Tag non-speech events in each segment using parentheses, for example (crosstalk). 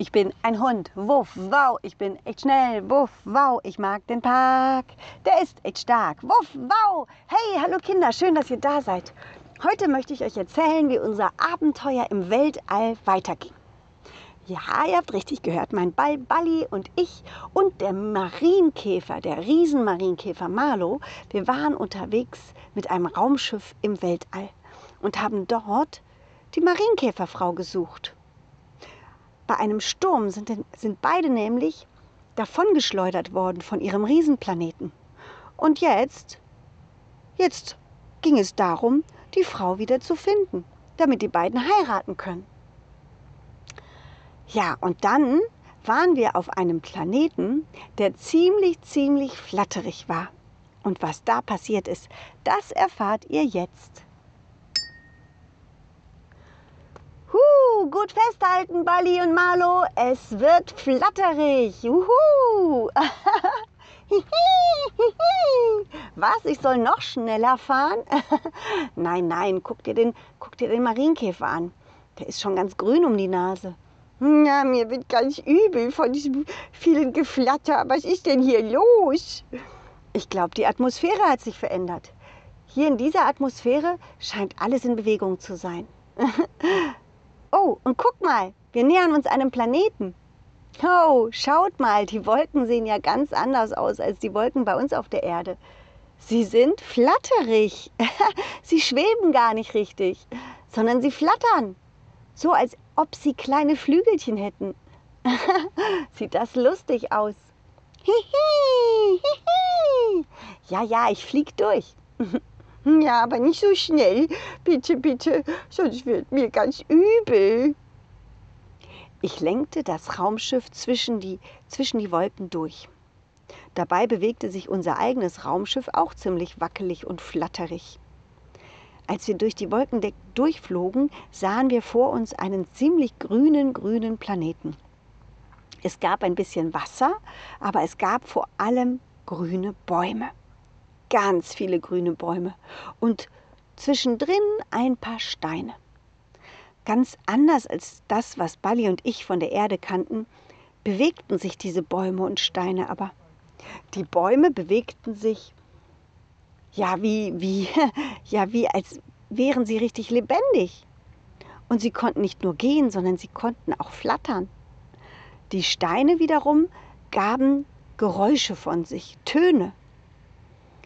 Ich bin ein Hund, wuff, wow, ich bin echt schnell, wuff, wow, ich mag den Park, der ist echt stark, wuff, wow. Hey, hallo Kinder, schön, dass ihr da seid. Heute möchte ich euch erzählen, wie unser Abenteuer im Weltall weiterging. Ja, ihr habt richtig gehört, mein Ball Balli und ich und der Marienkäfer, der Riesenmarienkäfer Marlo, wir waren unterwegs mit einem Raumschiff im Weltall und haben dort die Marienkäferfrau gesucht. Bei einem Sturm sind, sind beide nämlich davongeschleudert worden von ihrem Riesenplaneten. Und jetzt, jetzt ging es darum, die Frau wieder zu finden, damit die beiden heiraten können. Ja, und dann waren wir auf einem Planeten, der ziemlich, ziemlich flatterig war. Und was da passiert ist, das erfahrt ihr jetzt. Gut festhalten, Bali und Marlo. Es wird flatterig. Juhu. (laughs) Was? Ich soll noch schneller fahren? (laughs) nein, nein, guck dir, den, guck dir den Marienkäfer an. Der ist schon ganz grün um die Nase. Ja, mir wird ganz übel von diesem vielen Geflatter. Was ist denn hier los? Ich glaube, die Atmosphäre hat sich verändert. Hier in dieser Atmosphäre scheint alles in Bewegung zu sein. (laughs) Oh, und guck mal, wir nähern uns einem Planeten. Oh, schaut mal, die Wolken sehen ja ganz anders aus als die Wolken bei uns auf der Erde. Sie sind flatterig. (laughs) sie schweben gar nicht richtig, sondern sie flattern. So als ob sie kleine Flügelchen hätten. (laughs) Sieht das lustig aus. ja, ja, ich flieg durch. (laughs) Ja, aber nicht so schnell. Bitte, bitte, sonst wird mir ganz übel. Ich lenkte das Raumschiff zwischen die, zwischen die Wolken durch. Dabei bewegte sich unser eigenes Raumschiff auch ziemlich wackelig und flatterig. Als wir durch die Wolkendeck durchflogen, sahen wir vor uns einen ziemlich grünen, grünen Planeten. Es gab ein bisschen Wasser, aber es gab vor allem grüne Bäume ganz viele grüne Bäume und zwischendrin ein paar Steine. Ganz anders als das, was Bali und ich von der Erde kannten, bewegten sich diese Bäume und Steine aber. Die Bäume bewegten sich ja wie wie (laughs) ja wie als wären sie richtig lebendig. Und sie konnten nicht nur gehen, sondern sie konnten auch flattern. Die Steine wiederum gaben Geräusche von sich, Töne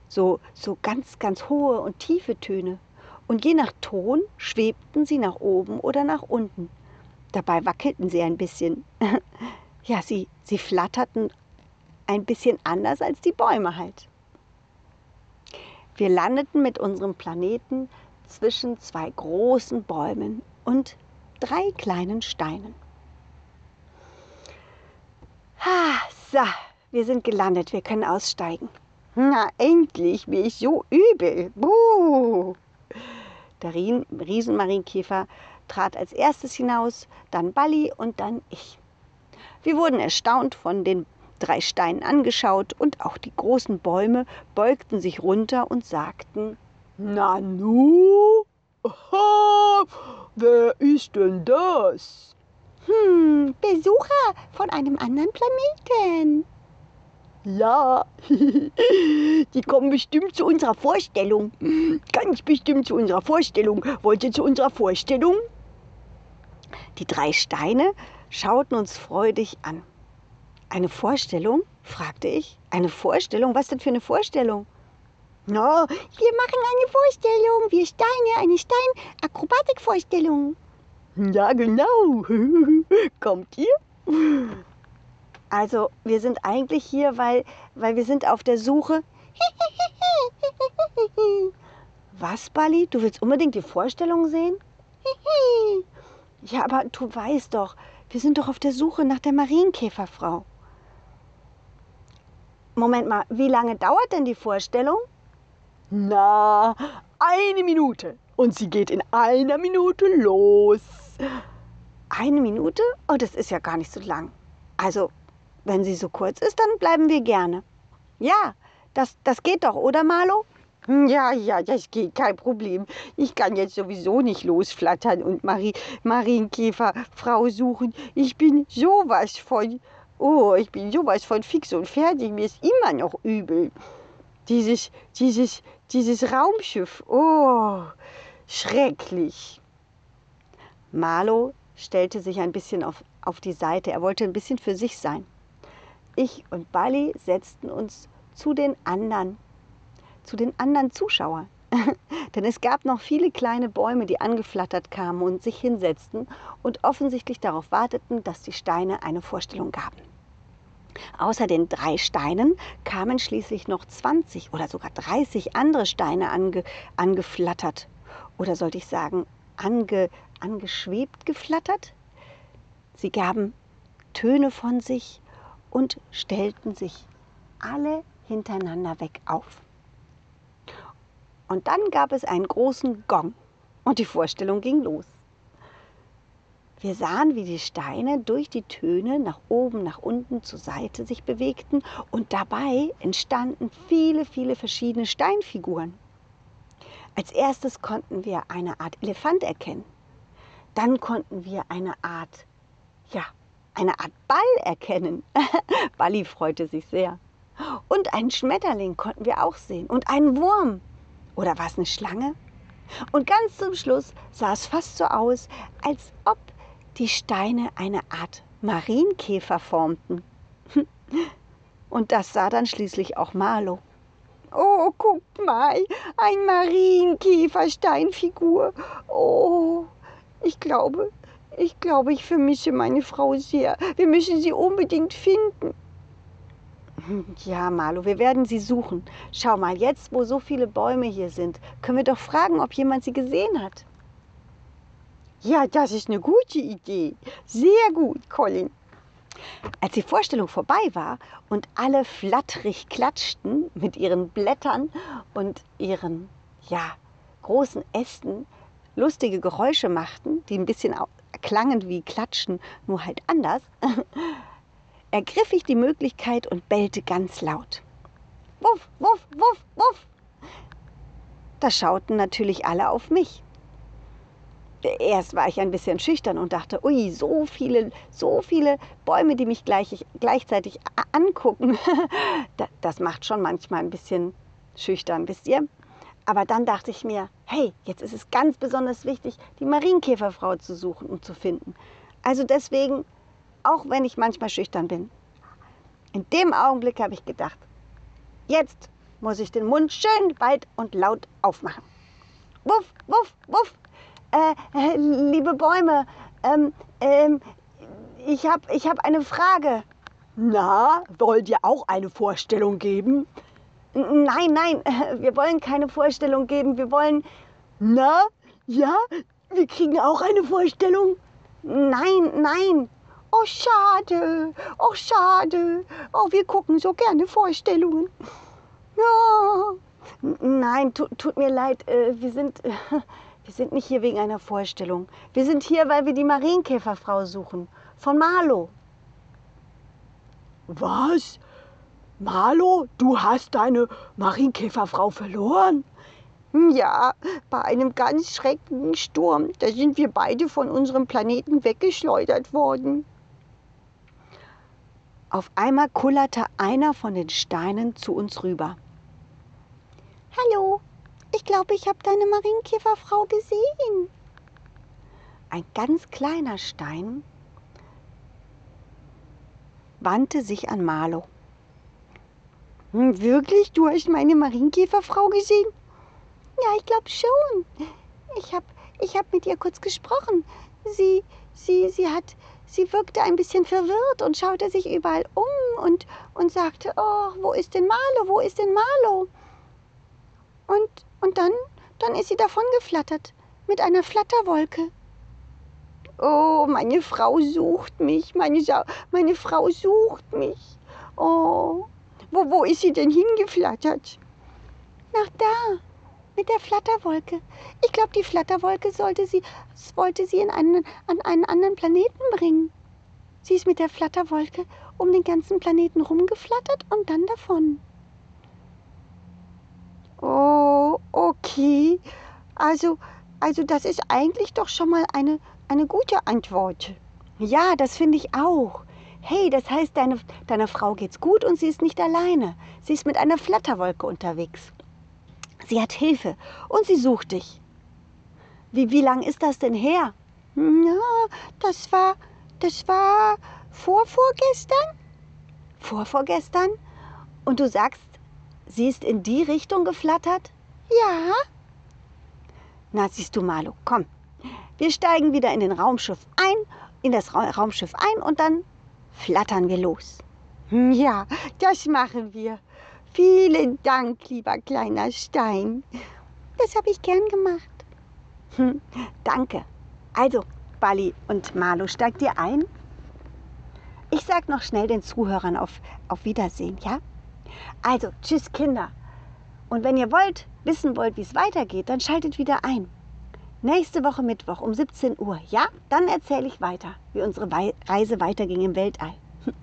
so, so ganz, ganz hohe und tiefe Töne. Und je nach Ton schwebten sie nach oben oder nach unten. Dabei wackelten sie ein bisschen. (laughs) ja, sie, sie flatterten ein bisschen anders als die Bäume halt. Wir landeten mit unserem Planeten zwischen zwei großen Bäumen und drei kleinen Steinen. Ha, so, wir sind gelandet, wir können aussteigen. Na, endlich, mir ist so übel. Buh. Der Riesenmarienkäfer trat als erstes hinaus, dann Balli und dann ich. Wir wurden erstaunt von den drei Steinen angeschaut und auch die großen Bäume beugten sich runter und sagten, Nanu? Aha, wer ist denn das? Hm, Besucher von einem anderen Planeten. Ja, (laughs) die kommen bestimmt zu unserer Vorstellung. Ganz bestimmt zu unserer Vorstellung. Wollt ihr zu unserer Vorstellung? Die drei Steine schauten uns freudig an. Eine Vorstellung? fragte ich. Eine Vorstellung? Was denn für eine Vorstellung? Na, no, wir machen eine Vorstellung. Wir Steine, eine Stein-Akrobatik-Vorstellung. Ja, genau. (laughs) Kommt ihr? Also wir sind eigentlich hier, weil, weil wir sind auf der Suche. (laughs) Was, Bali? Du willst unbedingt die Vorstellung sehen? (laughs) Ja, aber du weißt doch, wir sind doch auf der Suche nach der Marienkäferfrau. Moment mal, wie lange dauert denn die Vorstellung? Na, eine Minute. Und sie geht in einer Minute los. Eine Minute? Oh, das ist ja gar nicht so lang. Also, wenn sie so kurz ist, dann bleiben wir gerne. Ja, das, das geht doch, oder Marlo? Hm, ja, ja, das geht, kein Problem. Ich kann jetzt sowieso nicht losflattern und Marie, Marienkäferfrau suchen. Ich bin sowas von, oh, ich bin sowas von fix und fertig. Mir ist immer noch übel. Dieses, dieses, dieses Raumschiff, oh, schrecklich. Marlo stellte sich ein bisschen auf, auf die Seite. Er wollte ein bisschen für sich sein. Ich und Bali setzten uns zu den anderen zu den anderen Zuschauern. (laughs) Denn es gab noch viele kleine Bäume, die angeflattert kamen und sich hinsetzten und offensichtlich darauf warteten, dass die Steine eine Vorstellung gaben. Außer den drei Steinen kamen schließlich noch 20 oder sogar 30 andere Steine ange, angeflattert. Oder sollte ich sagen, ange, angeschwebt geflattert? Sie gaben Töne von sich und stellten sich alle hintereinander weg auf. Und dann gab es einen großen Gong und die Vorstellung ging los. Wir sahen, wie die Steine durch die Töne nach oben, nach unten, zur Seite sich bewegten und dabei entstanden viele, viele verschiedene Steinfiguren. Als erstes konnten wir eine Art Elefant erkennen. Dann konnten wir eine Art, ja, eine Art Ball erkennen. (laughs) Balli freute sich sehr. Und einen Schmetterling konnten wir auch sehen und einen Wurm. Oder war es eine Schlange? Und ganz zum Schluss sah es fast so aus, als ob die Steine eine Art Marienkäfer formten. (laughs) Und das sah dann schließlich auch Marlo. Oh, guck mal, ein Marienkäfer-Steinfigur. Oh, ich glaube, ich glaube, ich vermisse meine Frau sehr. Wir müssen sie unbedingt finden. Ja, Marlo, wir werden sie suchen. Schau mal, jetzt, wo so viele Bäume hier sind, können wir doch fragen, ob jemand sie gesehen hat. Ja, das ist eine gute Idee. Sehr gut, Colin. Als die Vorstellung vorbei war und alle flatterig klatschten mit ihren Blättern und ihren, ja, großen Ästen lustige Geräusche machten, die ein bisschen klangen wie Klatschen, nur halt anders, (laughs) ergriff ich die Möglichkeit und bellte ganz laut. Wuff, wuff, wuff, wuff. Da schauten natürlich alle auf mich. Erst war ich ein bisschen schüchtern und dachte, ui, so viele, so viele Bäume, die mich gleich, gleichzeitig angucken. (laughs) das macht schon manchmal ein bisschen schüchtern, wisst ihr? Aber dann dachte ich mir, hey, jetzt ist es ganz besonders wichtig, die Marienkäferfrau zu suchen und zu finden. Also deswegen auch wenn ich manchmal schüchtern bin. In dem Augenblick habe ich gedacht, jetzt muss ich den Mund schön weit und laut aufmachen. Wuff, wuff, wuff. Äh, äh, liebe Bäume, ähm, ähm, ich habe ich hab eine Frage. Na, wollt ihr auch eine Vorstellung geben? Nein, nein, wir wollen keine Vorstellung geben. Wir wollen. Na, ja, wir kriegen auch eine Vorstellung. Nein, nein, Oh, schade. Oh, schade. Oh, wir gucken so gerne Vorstellungen. Ja. Nein, tu, tut mir leid. Äh, wir sind, äh, wir sind nicht hier wegen einer Vorstellung. Wir sind hier, weil wir die Marienkäferfrau suchen. Von Marlo. Was? Marlo, du hast deine Marienkäferfrau verloren? Ja, bei einem ganz schrecklichen Sturm. Da sind wir beide von unserem Planeten weggeschleudert worden. Auf einmal kullerte einer von den Steinen zu uns rüber. Hallo, ich glaube, ich habe deine Marienkäferfrau gesehen. Ein ganz kleiner Stein wandte sich an Marlo. Hm, wirklich? Du hast meine Marienkäferfrau gesehen? Ja, ich glaube schon. Ich habe ich hab mit ihr kurz gesprochen. Sie, sie, sie hat, Sie wirkte ein bisschen verwirrt und schaute sich überall um und, und sagte, oh, wo ist denn Marlo, wo ist denn Marlo? Und, und dann, dann ist sie davon geflattert mit einer Flatterwolke. Oh, meine Frau sucht mich, meine, meine Frau sucht mich. Oh, wo, wo ist sie denn hingeflattert? Nach da, mit der Flatterwolke. Ich glaube, die Flatterwolke sollte sie, wollte sie in einen, an einen anderen Planeten bringen. Sie ist mit der Flatterwolke um den ganzen Planeten rumgeflattert und dann davon. Oh, Okay, also, also das ist eigentlich doch schon mal eine, eine gute Antwort. Ja, das finde ich auch. Hey, das heißt, deine, deiner Frau geht's gut und sie ist nicht alleine. Sie ist mit einer Flatterwolke unterwegs. Sie hat Hilfe und sie sucht dich. Wie, wie lang ist das denn her? Ja, das war, das war vorvorgestern. Vorvorgestern? Und du sagst, sie ist in die Richtung geflattert? Ja. Na, siehst du, Malu, komm. Wir steigen wieder in den Raumschiff ein, in das Ra Raumschiff ein und dann flattern wir los. Hm, ja, das machen wir. Vielen Dank, lieber kleiner Stein. Das habe ich gern gemacht. Hm, danke. Also, Bali und Malu, steigt ihr ein? Ich sag noch schnell den Zuhörern auf, auf Wiedersehen, ja? Also, tschüss Kinder. Und wenn ihr wollt, wissen wollt, wie es weitergeht, dann schaltet wieder ein. Nächste Woche Mittwoch um 17 Uhr, ja? Dann erzähle ich weiter, wie unsere Reise weiterging im Weltall. (laughs)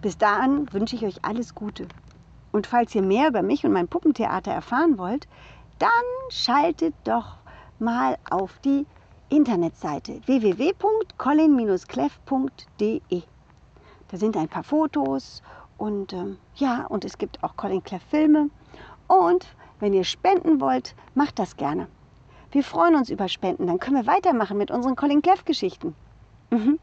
Bis dahin wünsche ich euch alles Gute. Und falls ihr mehr über mich und mein Puppentheater erfahren wollt, dann schaltet doch mal auf die Internetseite www.colin-cleff.de. Da sind ein paar Fotos und ähm, ja, und es gibt auch Colin Cleff Filme. Und wenn ihr spenden wollt, macht das gerne. Wir freuen uns über Spenden, dann können wir weitermachen mit unseren Colin Cleff Geschichten. Mhm.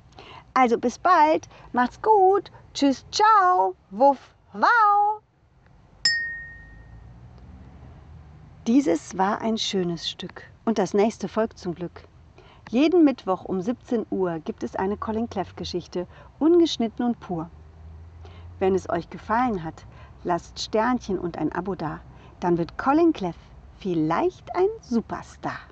Also bis bald, macht's gut, tschüss, ciao, wuff, wow. Dieses war ein schönes Stück und das nächste folgt zum Glück. Jeden Mittwoch um 17 Uhr gibt es eine Colin Cleff Geschichte, ungeschnitten und pur. Wenn es euch gefallen hat, lasst Sternchen und ein Abo da. Dann wird Colin Cleff vielleicht ein Superstar.